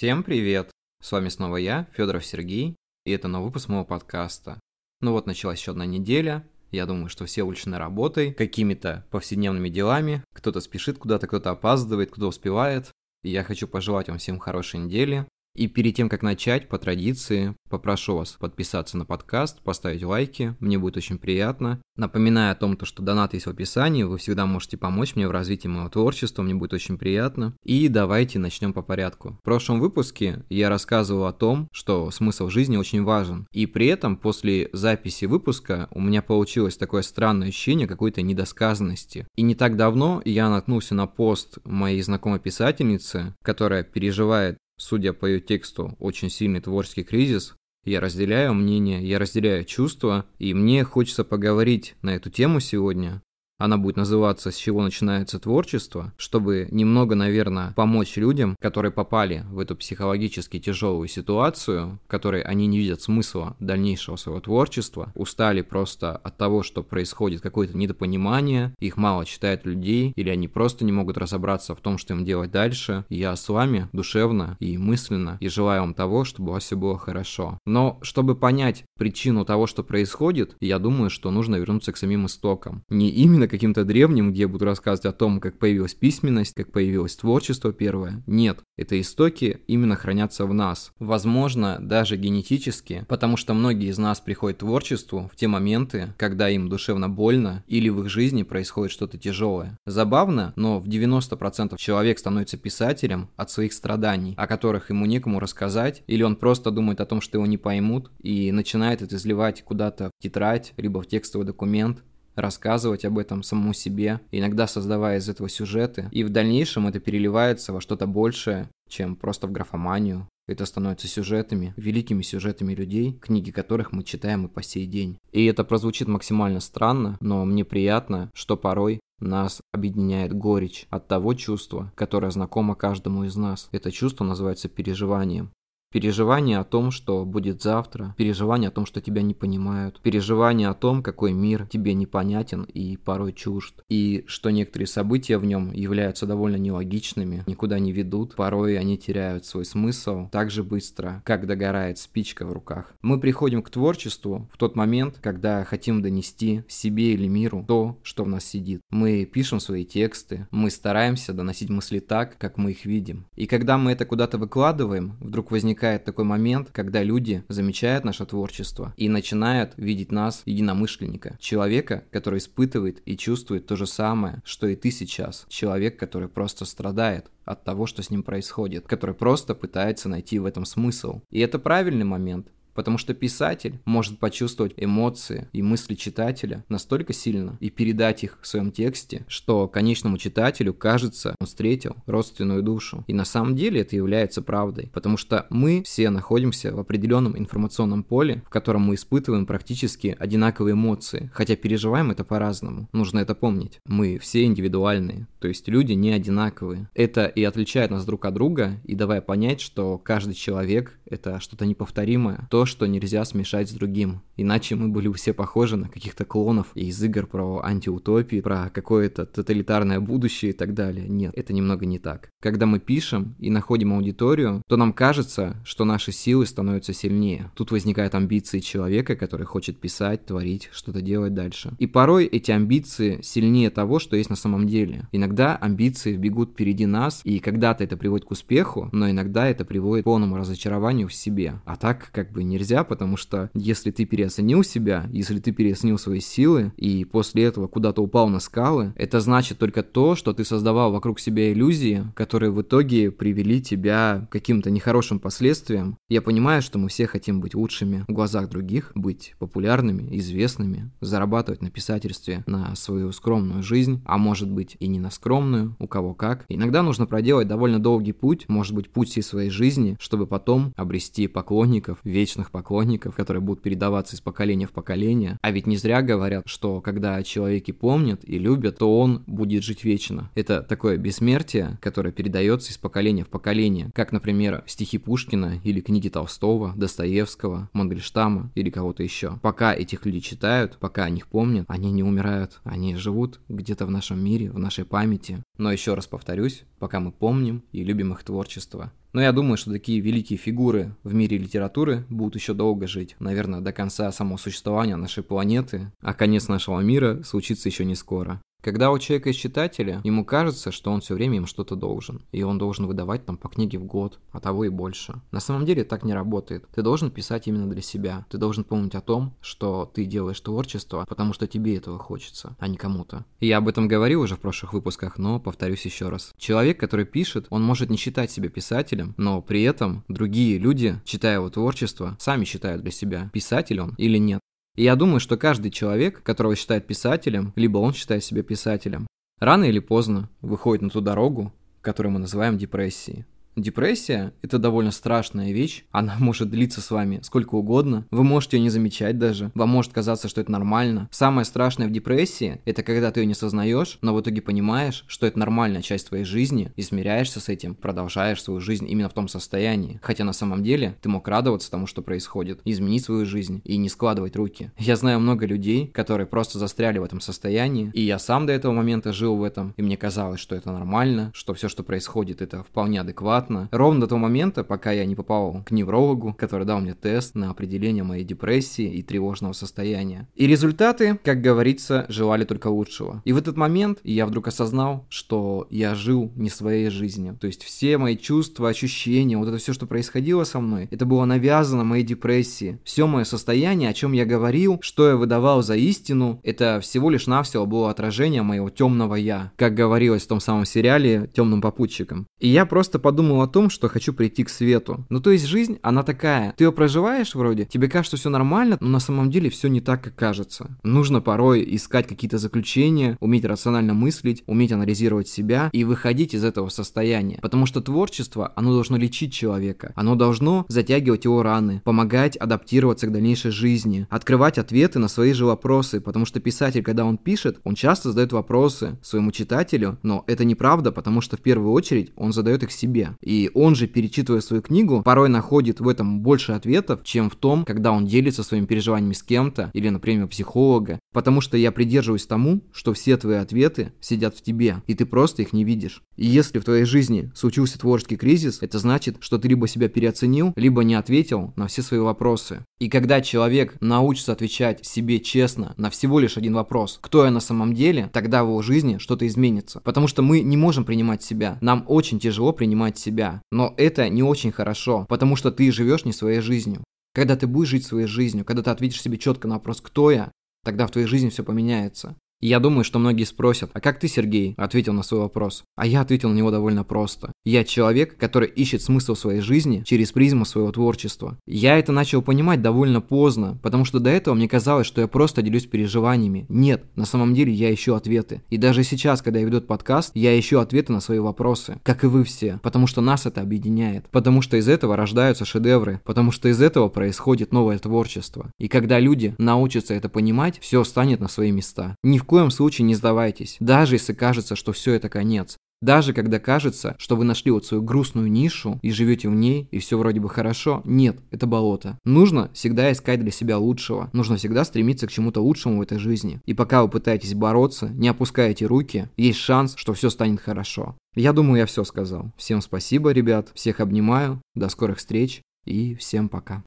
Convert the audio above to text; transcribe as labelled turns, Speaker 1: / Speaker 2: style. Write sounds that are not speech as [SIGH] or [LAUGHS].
Speaker 1: Всем привет! С вами снова я, Федоров Сергей, и это новый выпуск моего подкаста. Ну вот началась еще одна неделя, я думаю, что все увлечены работой, какими-то повседневными делами, кто-то спешит куда-то, кто-то опаздывает, кто успевает. И я хочу пожелать вам всем хорошей недели, и перед тем, как начать, по традиции, попрошу вас подписаться на подкаст, поставить лайки, мне будет очень приятно. Напоминаю о том, что донат есть в описании, вы всегда можете помочь мне в развитии моего творчества, мне будет очень приятно. И давайте начнем по порядку. В прошлом выпуске я рассказывал о том, что смысл жизни очень важен. И при этом после записи выпуска у меня получилось такое странное ощущение какой-то недосказанности. И не так давно я наткнулся на пост моей знакомой писательницы, которая переживает судя по ее тексту, очень сильный творческий кризис. Я разделяю мнение, я разделяю чувства, и мне хочется поговорить на эту тему сегодня, она будет называться «С чего начинается творчество», чтобы немного, наверное, помочь людям, которые попали в эту психологически тяжелую ситуацию, в которой они не видят смысла дальнейшего своего творчества, устали просто от того, что происходит какое-то недопонимание, их мало читают людей, или они просто не могут разобраться в том, что им делать дальше. Я с вами душевно и мысленно и желаю вам того, чтобы у вас все было хорошо. Но чтобы понять причину того, что происходит, я думаю, что нужно вернуться к самим истокам. Не именно каким-то древним, где я буду рассказывать о том, как появилась письменность, как появилось творчество первое. Нет, это истоки именно хранятся в нас. Возможно, даже генетически, потому что многие из нас приходят к творчеству в те моменты, когда им душевно больно или в их жизни происходит что-то тяжелое. Забавно, но в 90% человек становится писателем от своих страданий, о которых ему некому рассказать, или он просто думает о том, что его не поймут, и начинает это изливать куда-то в тетрадь, либо в текстовый документ, рассказывать об этом самому себе, иногда создавая из этого сюжеты, и в дальнейшем это переливается во что-то большее, чем просто в графоманию. Это становится сюжетами, великими сюжетами людей, книги которых мы читаем и по сей день. И это прозвучит максимально странно, но мне приятно, что порой нас объединяет горечь от того чувства, которое знакомо каждому из нас. Это чувство называется переживанием. Переживание о том, что будет завтра, переживание о том, что тебя не понимают, переживание о том, какой мир тебе непонятен и порой чужд, и что некоторые события в нем являются довольно нелогичными, никуда не ведут, порой они теряют свой смысл так же быстро, как догорает спичка в руках. Мы приходим к творчеству в тот момент, когда хотим донести себе или миру то, что в нас сидит. Мы пишем свои тексты, мы стараемся доносить мысли так, как мы их видим. И когда мы это куда-то выкладываем, вдруг возникает возникает такой момент, когда люди замечают наше творчество и начинают видеть нас единомышленника. Человека, который испытывает и чувствует то же самое, что и ты сейчас. Человек, который просто страдает от того, что с ним происходит, который просто пытается найти в этом смысл. И это правильный момент, Потому что писатель может почувствовать эмоции и мысли читателя настолько сильно и передать их в своем тексте, что конечному читателю кажется, он встретил родственную душу. И на самом деле это является правдой, потому что мы все находимся в определенном информационном поле, в котором мы испытываем практически одинаковые эмоции, хотя переживаем это по-разному. Нужно это помнить. Мы все индивидуальные, то есть люди не одинаковые. Это и отличает нас друг от друга, и давая понять, что каждый человек — это что-то неповторимое, то, что нельзя смешать с другим. Иначе мы были все похожи на каких-то клонов из игр про антиутопии, про какое-то тоталитарное будущее и так далее. Нет, это немного не так. Когда мы пишем и находим аудиторию, то нам кажется, что наши силы становятся сильнее. Тут возникают амбиции человека, который хочет писать, творить, что-то делать дальше. И порой эти амбиции сильнее того, что есть на самом деле. Иногда амбиции бегут впереди нас, и когда-то это приводит к успеху, но иногда это приводит к полному разочарованию в себе. А так как бы нельзя, потому что если ты переоценил себя, если ты переоценил свои силы, и после этого куда-то упал на скалы, это значит только то, что ты создавал вокруг себя иллюзии, которые в итоге привели тебя к каким-то нехорошим последствиям. Я понимаю, что мы все хотим быть лучшими в глазах других, быть популярными, известными, зарабатывать на писательстве на свою скромную жизнь, а может быть и не на скромную, у кого как. Иногда нужно проделать довольно долгий путь, может быть путь всей своей жизни, чтобы потом обрести поклонников, вечных поклонников, которые будут передаваться из поколения в поколение. А ведь не зря говорят, что когда о человеке помнят и любят, то он будет жить вечно. Это такое бессмертие, которое передается из поколения в поколение, как, например, стихи Пушкина или книги Толстого, Достоевского, Мандельштама или кого-то еще. Пока этих людей читают, пока о них помнят, они не умирают, они живут где-то в нашем мире, в нашей памяти. Но еще раз повторюсь, пока мы помним и любим их творчество. Но я думаю, что такие великие фигуры в мире литературы будут еще долго жить. Наверное, до конца самого существования нашей планеты. А конец нашего мира случится еще не скоро. Когда у человека есть читатели, ему кажется, что он все время им что-то должен. И он должен выдавать там по книге в год, а того и больше. На самом деле так не работает. Ты должен писать именно для себя. Ты должен помнить о том, что ты делаешь творчество, потому что тебе этого хочется, а не кому-то. Я об этом говорил уже в прошлых выпусках, но повторюсь еще раз. Человек, который пишет, он может не считать себя писателем, но при этом другие люди, читая его творчество, сами считают для себя, писатель он или нет. И я думаю, что каждый человек, которого считает писателем, либо он считает себя писателем, рано или поздно выходит на ту дорогу, которую мы называем депрессией. Депрессия – это довольно страшная вещь, она [LAUGHS] может длиться с вами сколько угодно, вы можете ее не замечать даже, вам может казаться, что это нормально. Самое страшное в депрессии – это когда ты ее не сознаешь, но в итоге понимаешь, что это нормальная часть твоей жизни, и смиряешься с этим, продолжаешь свою жизнь именно в том состоянии. Хотя на самом деле ты мог радоваться тому, что происходит, изменить свою жизнь и не складывать руки. Я знаю много людей, которые просто застряли в этом состоянии, и я сам до этого момента жил в этом, и мне казалось, что это нормально, что все, что происходит, это вполне адекватно, адекватно. Ровно до того момента, пока я не попал к неврологу, который дал мне тест на определение моей депрессии и тревожного состояния. И результаты, как говорится, желали только лучшего. И в этот момент я вдруг осознал, что я жил не своей жизнью. То есть все мои чувства, ощущения, вот это все, что происходило со мной, это было навязано моей депрессии. Все мое состояние, о чем я говорил, что я выдавал за истину, это всего лишь навсего было отражение моего темного я, как говорилось в том самом сериале «Темным попутчиком». И я просто подумал, думал о том, что хочу прийти к свету. Ну то есть жизнь, она такая. Ты ее проживаешь вроде, тебе кажется все нормально, но на самом деле все не так, как кажется. Нужно порой искать какие-то заключения, уметь рационально мыслить, уметь анализировать себя и выходить из этого состояния. Потому что творчество, оно должно лечить человека. Оно должно затягивать его раны, помогать адаптироваться к дальнейшей жизни, открывать ответы на свои же вопросы. Потому что писатель, когда он пишет, он часто задает вопросы своему читателю, но это неправда, потому что в первую очередь он задает их себе. И он же, перечитывая свою книгу, порой находит в этом больше ответов, чем в том, когда он делится своими переживаниями с кем-то или, например, психолога. Потому что я придерживаюсь тому, что все твои ответы сидят в тебе, и ты просто их не видишь. И если в твоей жизни случился творческий кризис, это значит, что ты либо себя переоценил, либо не ответил на все свои вопросы. И когда человек научится отвечать себе честно на всего лишь один вопрос, кто я на самом деле, тогда в его жизни что-то изменится. Потому что мы не можем принимать себя. Нам очень тяжело принимать себя. Но это не очень хорошо, потому что ты живешь не своей жизнью. Когда ты будешь жить своей жизнью, когда ты ответишь себе четко на вопрос «Кто я?», тогда в твоей жизни все поменяется. И я думаю, что многие спросят, а как ты, Сергей, ответил на свой вопрос? А я ответил на него довольно просто. Я человек, который ищет смысл своей жизни через призму своего творчества. Я это начал понимать довольно поздно, потому что до этого мне казалось, что я просто делюсь переживаниями. Нет, на самом деле я ищу ответы. И даже сейчас, когда я веду подкаст, я ищу ответы на свои вопросы. Как и вы все. Потому что нас это объединяет. Потому что из этого рождаются шедевры. Потому что из этого происходит новое творчество. И когда люди научатся это понимать, все станет на свои места. Ни в коем случае не сдавайтесь, даже если кажется, что все это конец. Даже когда кажется, что вы нашли вот свою грустную нишу и живете в ней, и все вроде бы хорошо, нет, это болото. Нужно всегда искать для себя лучшего. Нужно всегда стремиться к чему-то лучшему в этой жизни. И пока вы пытаетесь бороться, не опускаете руки, есть шанс, что все станет хорошо. Я думаю, я все сказал. Всем спасибо, ребят. Всех обнимаю. До скорых встреч и всем пока.